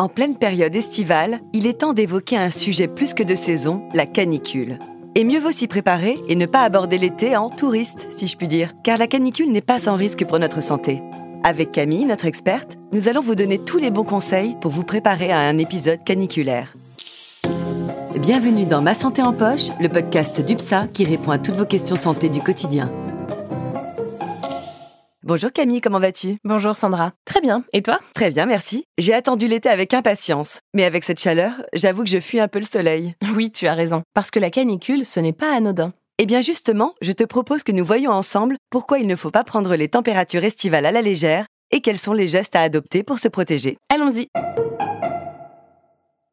En pleine période estivale, il est temps d'évoquer un sujet plus que de saison, la canicule. Et mieux vaut s'y préparer et ne pas aborder l'été en touriste, si je puis dire, car la canicule n'est pas sans risque pour notre santé. Avec Camille, notre experte, nous allons vous donner tous les bons conseils pour vous préparer à un épisode caniculaire. Bienvenue dans Ma Santé en Poche, le podcast d'UPSA qui répond à toutes vos questions santé du quotidien. Bonjour Camille, comment vas-tu? Bonjour Sandra. Très bien. Et toi? Très bien, merci. J'ai attendu l'été avec impatience. Mais avec cette chaleur, j'avoue que je fuis un peu le soleil. Oui, tu as raison. Parce que la canicule, ce n'est pas anodin. Eh bien justement, je te propose que nous voyions ensemble pourquoi il ne faut pas prendre les températures estivales à la légère et quels sont les gestes à adopter pour se protéger. Allons-y.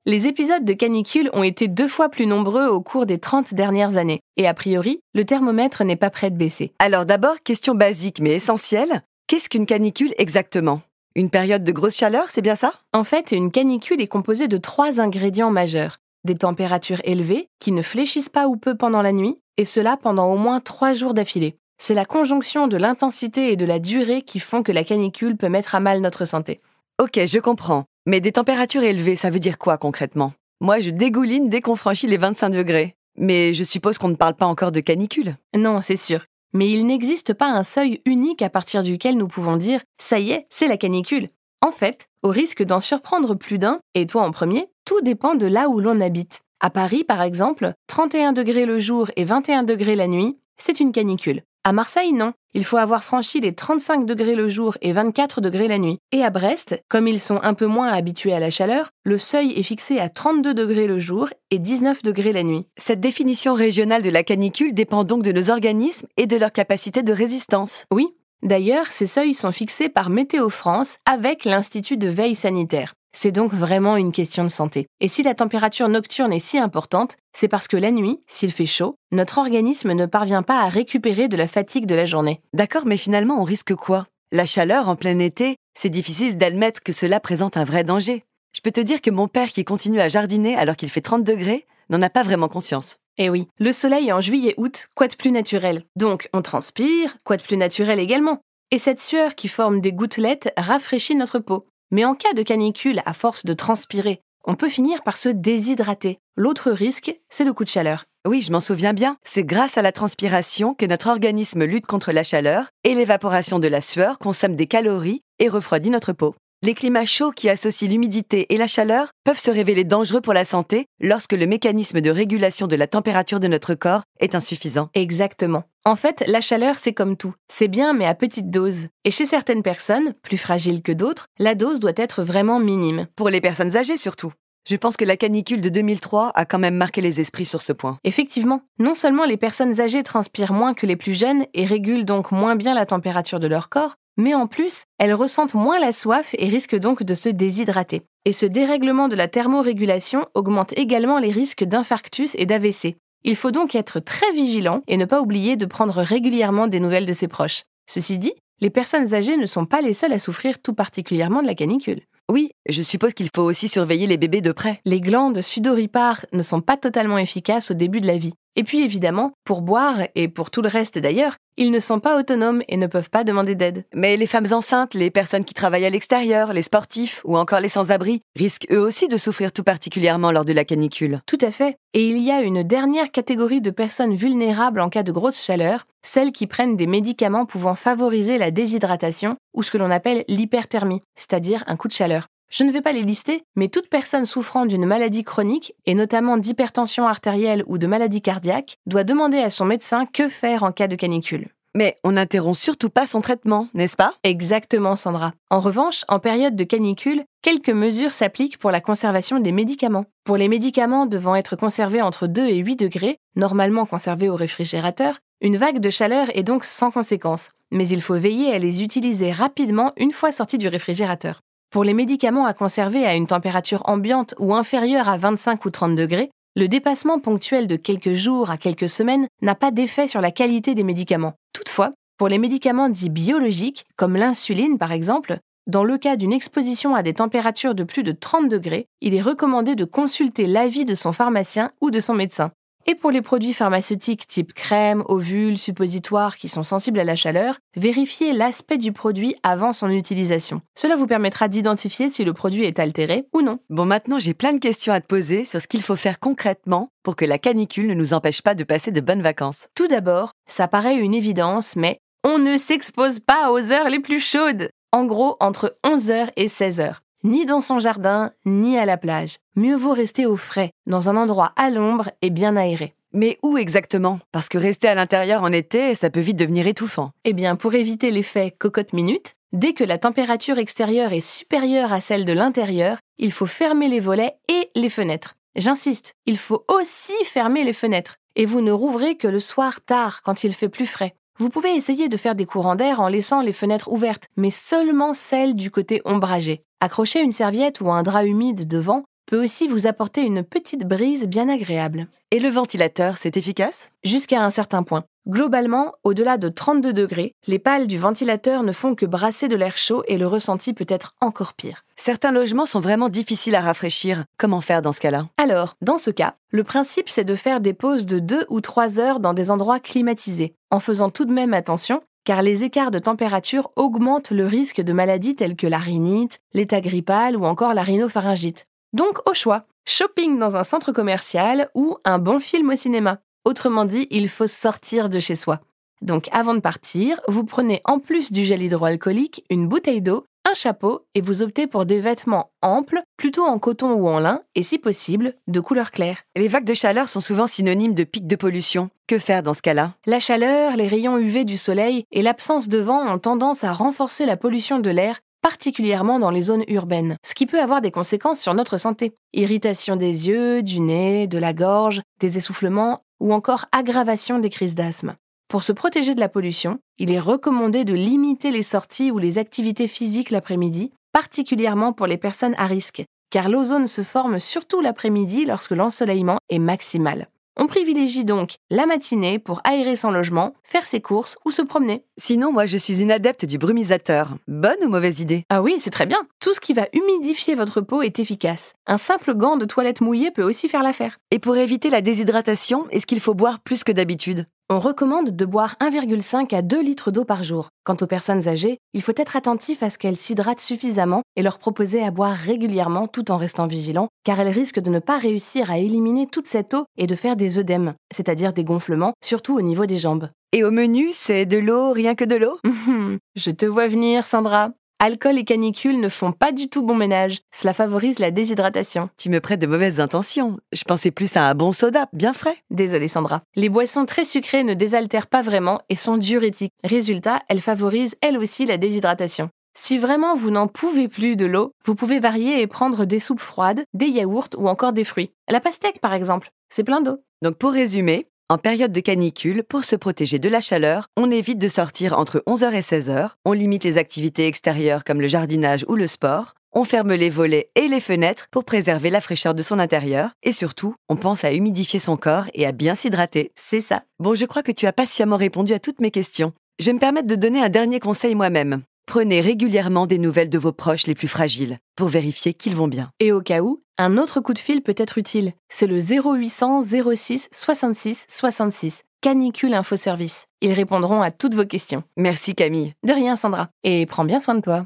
Les épisodes de canicule ont été deux fois plus nombreux au cours des 30 dernières années, et a priori, le thermomètre n'est pas prêt de baisser. Alors d'abord, question basique mais essentielle, qu'est-ce qu'une canicule exactement? Une période de grosse chaleur, c'est bien ça? En fait, une canicule est composée de trois ingrédients majeurs. Des températures élevées, qui ne fléchissent pas ou peu pendant la nuit, et cela pendant au moins trois jours d'affilée. C'est la conjonction de l'intensité et de la durée qui font que la canicule peut mettre à mal notre santé. Ok, je comprends. Mais des températures élevées, ça veut dire quoi concrètement? Moi, je dégouline dès qu'on franchit les 25 degrés. Mais je suppose qu'on ne parle pas encore de canicule. Non, c'est sûr. Mais il n'existe pas un seuil unique à partir duquel nous pouvons dire ⁇ ça y est, c'est la canicule ⁇ En fait, au risque d'en surprendre plus d'un, et toi en premier, tout dépend de là où l'on habite. À Paris, par exemple, 31 degrés le jour et 21 degrés la nuit, c'est une canicule. À Marseille, non. Il faut avoir franchi les 35 degrés le jour et 24 degrés la nuit. Et à Brest, comme ils sont un peu moins habitués à la chaleur, le seuil est fixé à 32 degrés le jour et 19 degrés la nuit. Cette définition régionale de la canicule dépend donc de nos organismes et de leur capacité de résistance. Oui. D'ailleurs, ces seuils sont fixés par Météo France avec l'Institut de veille sanitaire. C'est donc vraiment une question de santé. Et si la température nocturne est si importante, c'est parce que la nuit, s'il fait chaud, notre organisme ne parvient pas à récupérer de la fatigue de la journée. D'accord, mais finalement, on risque quoi? La chaleur en plein été, c'est difficile d'admettre que cela présente un vrai danger. Je peux te dire que mon père qui continue à jardiner alors qu'il fait 30 degrés n'en a pas vraiment conscience. Eh oui, le soleil en juillet-août, quoi de plus naturel? Donc on transpire, quoi de plus naturel également? Et cette sueur qui forme des gouttelettes rafraîchit notre peau. Mais en cas de canicule, à force de transpirer, on peut finir par se déshydrater. L'autre risque, c'est le coup de chaleur. Oui, je m'en souviens bien. C'est grâce à la transpiration que notre organisme lutte contre la chaleur et l'évaporation de la sueur consomme des calories et refroidit notre peau. Les climats chauds qui associent l'humidité et la chaleur peuvent se révéler dangereux pour la santé lorsque le mécanisme de régulation de la température de notre corps est insuffisant. Exactement. En fait, la chaleur, c'est comme tout. C'est bien, mais à petite dose. Et chez certaines personnes, plus fragiles que d'autres, la dose doit être vraiment minime. Pour les personnes âgées surtout. Je pense que la canicule de 2003 a quand même marqué les esprits sur ce point. Effectivement, non seulement les personnes âgées transpirent moins que les plus jeunes et régulent donc moins bien la température de leur corps, mais en plus, elles ressentent moins la soif et risquent donc de se déshydrater. Et ce dérèglement de la thermorégulation augmente également les risques d'infarctus et d'AVC. Il faut donc être très vigilant et ne pas oublier de prendre régulièrement des nouvelles de ses proches. Ceci dit, les personnes âgées ne sont pas les seules à souffrir tout particulièrement de la canicule. Oui, je suppose qu'il faut aussi surveiller les bébés de près. Les glandes sudoripares ne sont pas totalement efficaces au début de la vie. Et puis évidemment, pour boire et pour tout le reste d'ailleurs, ils ne sont pas autonomes et ne peuvent pas demander d'aide. Mais les femmes enceintes, les personnes qui travaillent à l'extérieur, les sportifs ou encore les sans-abri risquent eux aussi de souffrir tout particulièrement lors de la canicule. Tout à fait. Et il y a une dernière catégorie de personnes vulnérables en cas de grosse chaleur, celles qui prennent des médicaments pouvant favoriser la déshydratation ou ce que l'on appelle l'hyperthermie, c'est-à-dire un coup de chaleur. Je ne vais pas les lister, mais toute personne souffrant d'une maladie chronique, et notamment d'hypertension artérielle ou de maladie cardiaque, doit demander à son médecin que faire en cas de canicule. Mais on n'interrompt surtout pas son traitement, n'est-ce pas? Exactement, Sandra. En revanche, en période de canicule, quelques mesures s'appliquent pour la conservation des médicaments. Pour les médicaments devant être conservés entre 2 et 8 degrés, normalement conservés au réfrigérateur, une vague de chaleur est donc sans conséquence. Mais il faut veiller à les utiliser rapidement une fois sortis du réfrigérateur. Pour les médicaments à conserver à une température ambiante ou inférieure à 25 ou 30 degrés, le dépassement ponctuel de quelques jours à quelques semaines n'a pas d'effet sur la qualité des médicaments. Toutefois, pour les médicaments dits biologiques, comme l'insuline par exemple, dans le cas d'une exposition à des températures de plus de 30 degrés, il est recommandé de consulter l'avis de son pharmacien ou de son médecin. Et pour les produits pharmaceutiques type crème, ovules, suppositoires qui sont sensibles à la chaleur, vérifiez l'aspect du produit avant son utilisation. Cela vous permettra d'identifier si le produit est altéré ou non. Bon, maintenant j'ai plein de questions à te poser sur ce qu'il faut faire concrètement pour que la canicule ne nous empêche pas de passer de bonnes vacances. Tout d'abord, ça paraît une évidence, mais on ne s'expose pas aux heures les plus chaudes. En gros, entre 11h et 16h ni dans son jardin, ni à la plage. Mieux vaut rester au frais, dans un endroit à l'ombre et bien aéré. Mais où exactement? Parce que rester à l'intérieur en été, ça peut vite devenir étouffant. Eh bien, pour éviter l'effet cocotte minute, dès que la température extérieure est supérieure à celle de l'intérieur, il faut fermer les volets et les fenêtres. J'insiste, il faut aussi fermer les fenêtres. Et vous ne rouvrez que le soir tard, quand il fait plus frais. Vous pouvez essayer de faire des courants d'air en laissant les fenêtres ouvertes, mais seulement celles du côté ombragé. Accrocher une serviette ou un drap humide devant peut aussi vous apporter une petite brise bien agréable. Et le ventilateur, c'est efficace? Jusqu'à un certain point. Globalement, au-delà de 32 degrés, les pales du ventilateur ne font que brasser de l'air chaud et le ressenti peut être encore pire. Certains logements sont vraiment difficiles à rafraîchir. Comment faire dans ce cas-là? Alors, dans ce cas, le principe c'est de faire des pauses de 2 ou 3 heures dans des endroits climatisés, en faisant tout de même attention car les écarts de température augmentent le risque de maladies telles que la rhinite, l'état grippal ou encore la rhinopharyngite. Donc au choix, shopping dans un centre commercial ou un bon film au cinéma. Autrement dit, il faut sortir de chez soi. Donc avant de partir, vous prenez en plus du gel hydroalcoolique une bouteille d'eau, un chapeau et vous optez pour des vêtements amples, plutôt en coton ou en lin et si possible de couleur claire. Les vagues de chaleur sont souvent synonymes de pics de pollution. Que faire dans ce cas-là? La chaleur, les rayons UV du soleil et l'absence de vent ont tendance à renforcer la pollution de l'air particulièrement dans les zones urbaines, ce qui peut avoir des conséquences sur notre santé. Irritation des yeux, du nez, de la gorge, des essoufflements ou encore aggravation des crises d'asthme. Pour se protéger de la pollution, il est recommandé de limiter les sorties ou les activités physiques l'après-midi, particulièrement pour les personnes à risque, car l'ozone se forme surtout l'après-midi lorsque l'ensoleillement est maximal. On privilégie donc la matinée pour aérer son logement, faire ses courses ou se promener. Sinon, moi, je suis une adepte du brumisateur. Bonne ou mauvaise idée? Ah oui, c'est très bien. Tout ce qui va humidifier votre peau est efficace. Un simple gant de toilette mouillé peut aussi faire l'affaire. Et pour éviter la déshydratation, est-ce qu'il faut boire plus que d'habitude? On recommande de boire 1,5 à 2 litres d'eau par jour. Quant aux personnes âgées, il faut être attentif à ce qu'elles s'hydratent suffisamment et leur proposer à boire régulièrement tout en restant vigilant, car elles risquent de ne pas réussir à éliminer toute cette eau et de faire des œdèmes, c'est-à-dire des gonflements, surtout au niveau des jambes. Et au menu, c'est de l'eau, rien que de l'eau? Je te vois venir, Sandra. Alcool et canicule ne font pas du tout bon ménage. Cela favorise la déshydratation. Tu me prêtes de mauvaises intentions. Je pensais plus à un bon soda, bien frais. Désolée Sandra. Les boissons très sucrées ne désaltèrent pas vraiment et sont diurétiques. Résultat, elles favorisent elles aussi la déshydratation. Si vraiment vous n'en pouvez plus de l'eau, vous pouvez varier et prendre des soupes froides, des yaourts ou encore des fruits. La pastèque par exemple, c'est plein d'eau. Donc pour résumer, en période de canicule, pour se protéger de la chaleur, on évite de sortir entre 11h et 16h, on limite les activités extérieures comme le jardinage ou le sport, on ferme les volets et les fenêtres pour préserver la fraîcheur de son intérieur, et surtout, on pense à humidifier son corps et à bien s'hydrater. C'est ça. Bon, je crois que tu as patiemment répondu à toutes mes questions. Je vais me permettre de donner un dernier conseil moi-même. Prenez régulièrement des nouvelles de vos proches les plus fragiles pour vérifier qu'ils vont bien. Et au cas où, un autre coup de fil peut être utile. C'est le 0800 06 66 66. Canicule Info Service. Ils répondront à toutes vos questions. Merci Camille. De rien Sandra. Et prends bien soin de toi.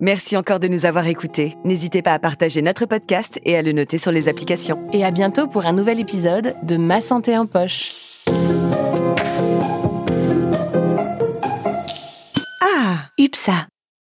Merci encore de nous avoir écoutés. N'hésitez pas à partager notre podcast et à le noter sur les applications. Et à bientôt pour un nouvel épisode de Ma santé en poche. UPSA